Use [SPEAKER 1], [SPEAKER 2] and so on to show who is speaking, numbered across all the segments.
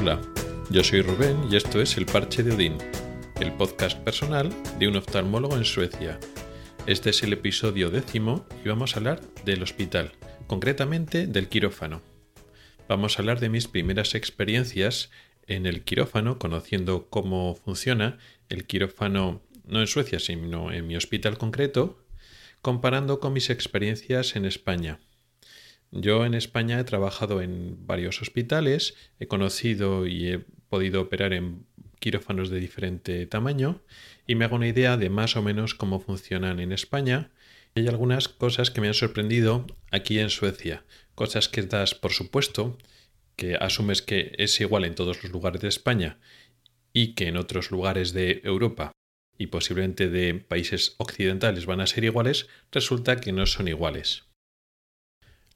[SPEAKER 1] Hola, yo soy Rubén y esto es El Parche de Odín, el podcast personal de un oftalmólogo en Suecia. Este es el episodio décimo y vamos a hablar del hospital, concretamente del quirófano. Vamos a hablar de mis primeras experiencias en el quirófano, conociendo cómo funciona el quirófano no en Suecia, sino en mi hospital concreto, comparando con mis experiencias en España. Yo en España he trabajado en varios hospitales, he conocido y he podido operar en quirófanos de diferente tamaño y me hago una idea de más o menos cómo funcionan en España. Hay algunas cosas que me han sorprendido aquí en Suecia, cosas que das por supuesto, que asumes que es igual en todos los lugares de España y que en otros lugares de Europa y posiblemente de países occidentales van a ser iguales, resulta que no son iguales.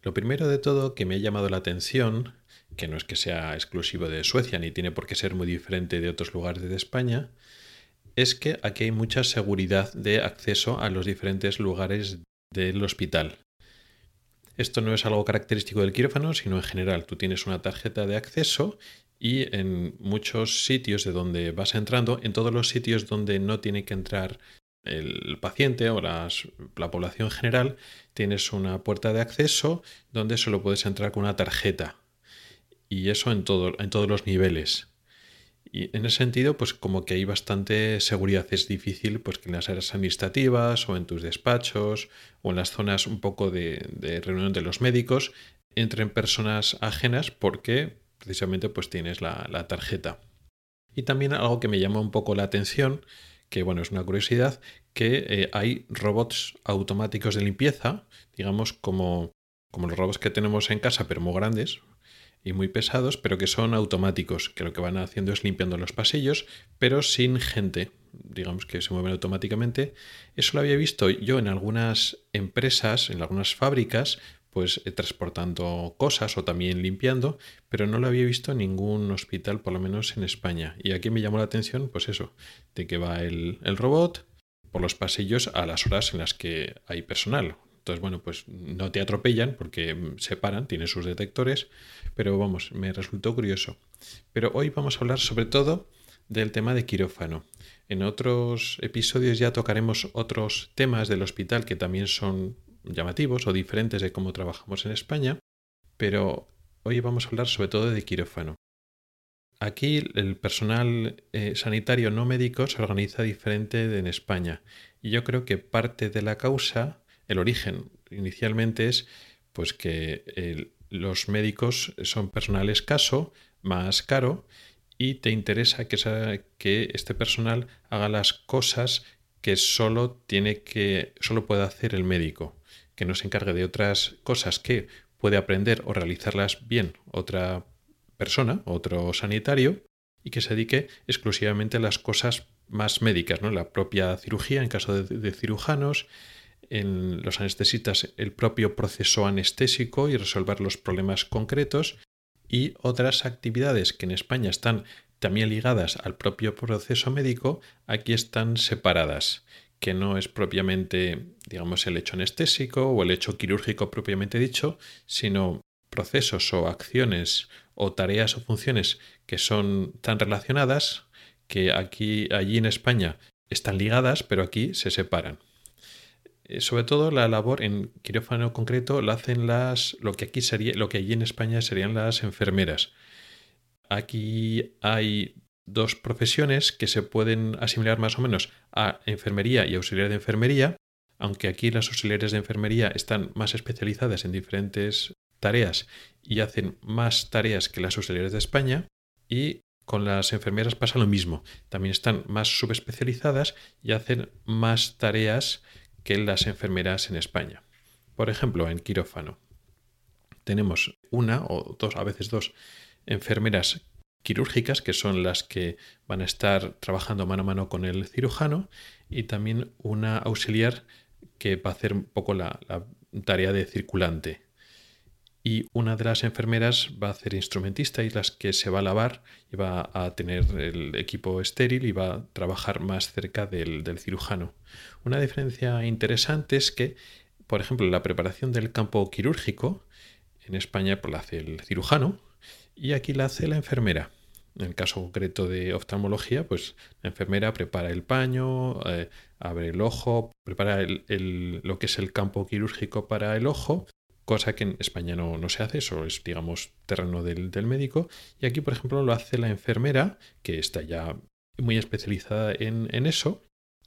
[SPEAKER 1] Lo primero de todo que me ha llamado la atención, que no es que sea exclusivo de Suecia ni tiene por qué ser muy diferente de otros lugares de España, es que aquí hay mucha seguridad de acceso a los diferentes lugares del hospital. Esto no es algo característico del quirófano, sino en general. Tú tienes una tarjeta de acceso y en muchos sitios de donde vas entrando, en todos los sitios donde no tiene que entrar el paciente o la población general, tienes una puerta de acceso donde solo puedes entrar con una tarjeta. Y eso en, todo, en todos los niveles. Y en ese sentido, pues como que hay bastante seguridad. Es difícil pues que en las áreas administrativas o en tus despachos o en las zonas un poco de, reunión de los médicos entren personas ajenas porque precisamente pues tienes la tarjeta. Y también algo que me llama un poco la atención que bueno, es una curiosidad, que eh, hay robots automáticos de limpieza, digamos como, como los robots que tenemos en casa, pero muy grandes y muy pesados, pero que son automáticos, que lo que van haciendo es limpiando los pasillos, pero sin gente, digamos que se mueven automáticamente. Eso lo había visto yo en algunas empresas, en algunas fábricas, pues eh, transportando cosas o también limpiando, pero no lo había visto en ningún hospital, por lo menos en España. Y aquí me llamó la atención, pues eso, de que va el, robot por los pasillos a las horas en las que hay personal. Entonces, bueno, pues no te atropellan porque se paran, tiene sus detectores, pero vamos, me resultó curioso. Pero hoy vamos a hablar sobre todo del tema de quirófano. En otros episodios ya tocaremos otros temas del hospital que también son llamativos o diferentes de cómo trabajamos en España, pero hoy vamos a hablar sobre todo de quirófano. Aquí el personal eh, sanitario no médico se organiza diferente de en España y yo creo que parte de la causa, el origen inicialmente es pues que los médicos son personal escaso, más caro y te interesa que, que este personal haga las cosas que solo tiene que solo puede hacer el médico que no se encargue de otras cosas que puede aprender o realizarlas bien otra persona, otro sanitario, y que se dedique exclusivamente a las cosas más médicas, ¿no? La propia cirugía en caso de, de cirujanos, en los anestesistas el propio proceso anestésico y resolver los problemas concretos y otras actividades que en España están también ligadas al propio proceso médico, aquí están separadas que no es propiamente, digamos, el hecho anestésico o el hecho quirúrgico propiamente dicho, sino procesos o acciones o tareas o funciones que son tan relacionadas que aquí, allí en España están ligadas, pero aquí se separan. Eh, sobre todo la labor en quirófano concreto la hacen las, lo que aquí sería, lo que allí en España serían las enfermeras. Aquí hay dos profesiones que se pueden asimilar más o menos a enfermería y auxiliar de enfermería, aunque aquí las auxiliares de enfermería están más especializadas en diferentes tareas y hacen más tareas que las auxiliares de España, y con las enfermeras pasa lo mismo, también están más subespecializadas y hacen más tareas que las enfermeras en España. Por ejemplo, en quirófano tenemos una o dos, a veces dos enfermeras quirúrgicas, que son las que van a estar trabajando mano a mano con el cirujano, y también una auxiliar que va a hacer un poco la, tarea de circulante. Y una de las enfermeras va a ser instrumentista y las que se va a lavar y va a tener el equipo estéril y va a trabajar más cerca del, del cirujano. Una diferencia interesante es que, por ejemplo, la preparación del campo quirúrgico, en España pues, la hace el cirujano, y aquí la hace la enfermera. En el caso concreto de oftalmología, pues la enfermera prepara el paño, eh, abre el ojo, prepara lo que es el campo quirúrgico para el ojo, cosa que en España no, se hace, eso es, digamos, terreno del, médico. Y aquí, por ejemplo, lo hace la enfermera, que está ya muy especializada en eso.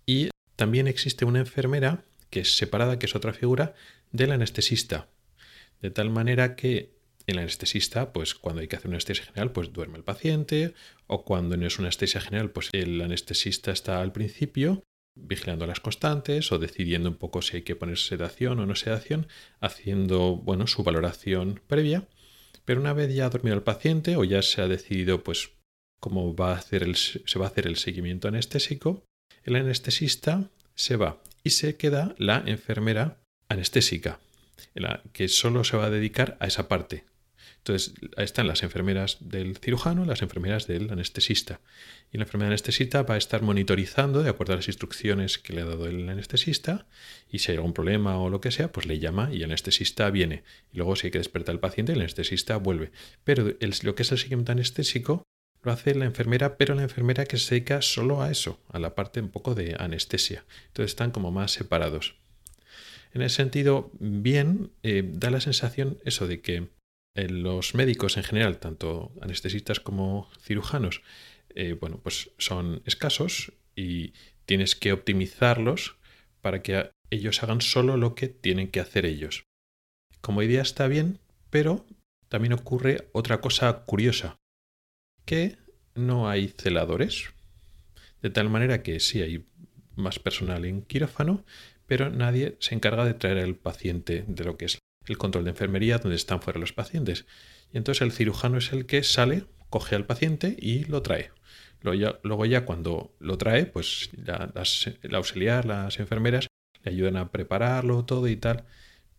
[SPEAKER 1] Y también existe una enfermera que es separada, que es otra figura, del anestesista. De tal manera que el anestesista, pues cuando hay que hacer una anestesia general, pues duerme el paciente, o cuando no es una anestesia general, pues el anestesista está al principio vigilando las constantes o decidiendo un poco si hay que poner sedación o no sedación, haciendo, bueno, su valoración previa. Pero una vez ya ha dormido el paciente o ya se ha decidido, pues, cómo va a hacer el, se va a hacer el seguimiento anestésico, el anestesista se va y se queda la enfermera anestésica, que solo se va a dedicar a esa parte, entonces, están las enfermeras del cirujano, las enfermeras del anestesista. Y la enfermera anestesista va a estar monitorizando de acuerdo a las instrucciones que le ha dado el anestesista. Y si hay algún problema o lo que sea, pues le llama y el anestesista viene. Y luego, si hay que despertar al paciente, el anestesista vuelve. Pero lo que es el seguimiento anestésico lo hace la enfermera, pero la enfermera que se dedica solo a eso, a la parte un poco de anestesia. Entonces están como más separados. En ese sentido, bien, eh, da la sensación eso de que los médicos en general, tanto anestesistas como cirujanos, eh, bueno, pues son escasos y tienes que optimizarlos para que ellos hagan solo lo que tienen que hacer ellos. Como idea está bien, pero también ocurre otra cosa curiosa, que no hay celadores, de tal manera que sí hay más personal en quirófano, pero nadie se encarga de traer al paciente de lo que es el control de enfermería donde están fuera los pacientes. Y entonces el cirujano es el que sale, coge al paciente y lo trae. Luego ya, cuando lo trae, pues la, auxiliar, las enfermeras, le ayudan a prepararlo todo y tal.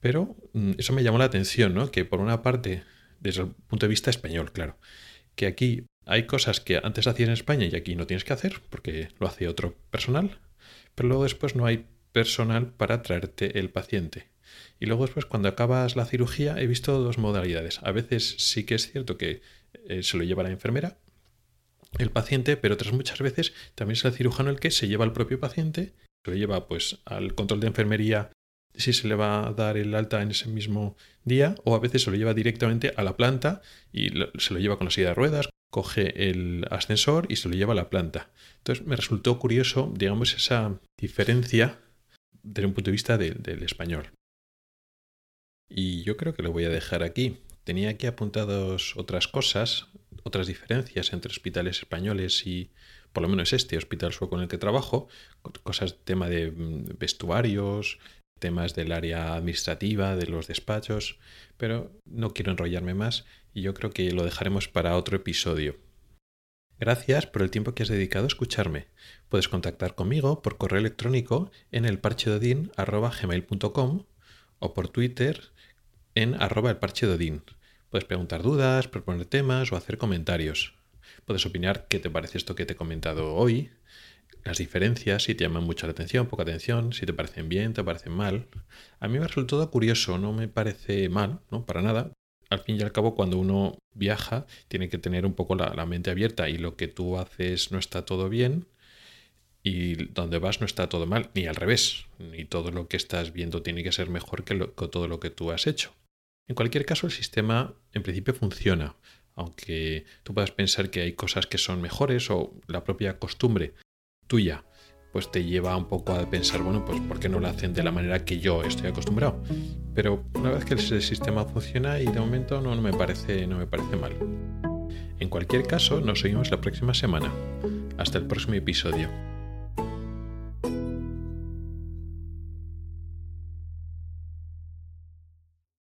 [SPEAKER 1] Pero mm, eso me llamó la atención, ¿no? Que por una parte, desde el punto de vista español, claro, que aquí hay cosas que antes hacías en España y aquí no tienes que hacer porque lo hace otro personal, pero luego después no hay personal para traerte el paciente. Y luego después, cuando acabas la cirugía, he visto dos modalidades. A veces sí que es cierto que eh, se lo lleva la enfermera, el paciente, pero otras muchas veces también es el cirujano el que se lleva al propio paciente, se lo lleva pues al control de enfermería si se le va a dar el alta en ese mismo día, o a veces se lo lleva directamente a la planta y se lo lleva con la silla de ruedas, coge el ascensor y se lo lleva a la planta. Entonces me resultó curioso, digamos, esa diferencia desde un punto de vista del español. Y yo creo que lo voy a dejar aquí. Tenía aquí apuntados otras cosas, otras diferencias entre hospitales españoles y por lo menos este hospital sueco en el que trabajo, cosas, tema de mm, vestuarios, temas del área administrativa, de los despachos, pero no quiero enrollarme más y yo creo que lo dejaremos para otro episodio. Gracias por el tiempo que has dedicado a escucharme. Puedes contactar conmigo por correo electrónico en el gmail.com o por Twitter en arroba el parche de Odín. Puedes preguntar dudas, proponer temas o hacer comentarios. Puedes opinar qué te parece esto que te he comentado hoy, las diferencias, si te llaman mucho la atención, poca atención, si te parecen bien, te parecen mal. A mí me ha resultado curioso, no me parece mal, ¿no? Para nada. Al fin y al cabo, cuando uno viaja, tiene que tener un poco la, mente abierta y lo que tú haces no está todo bien y donde vas no está todo mal, ni al revés, ni todo lo que estás viendo tiene que ser mejor que todo lo que tú has hecho. En cualquier caso, el sistema en principio funciona, aunque tú puedas pensar que hay cosas que son mejores o la propia costumbre tuya pues te lleva un poco a pensar, bueno, pues ¿por qué no lo hacen de la manera que yo estoy acostumbrado? Pero una vez que el sistema funciona y de momento no, no me, parece, no me parece mal. En cualquier caso, nos oímos la próxima semana. Hasta el próximo episodio.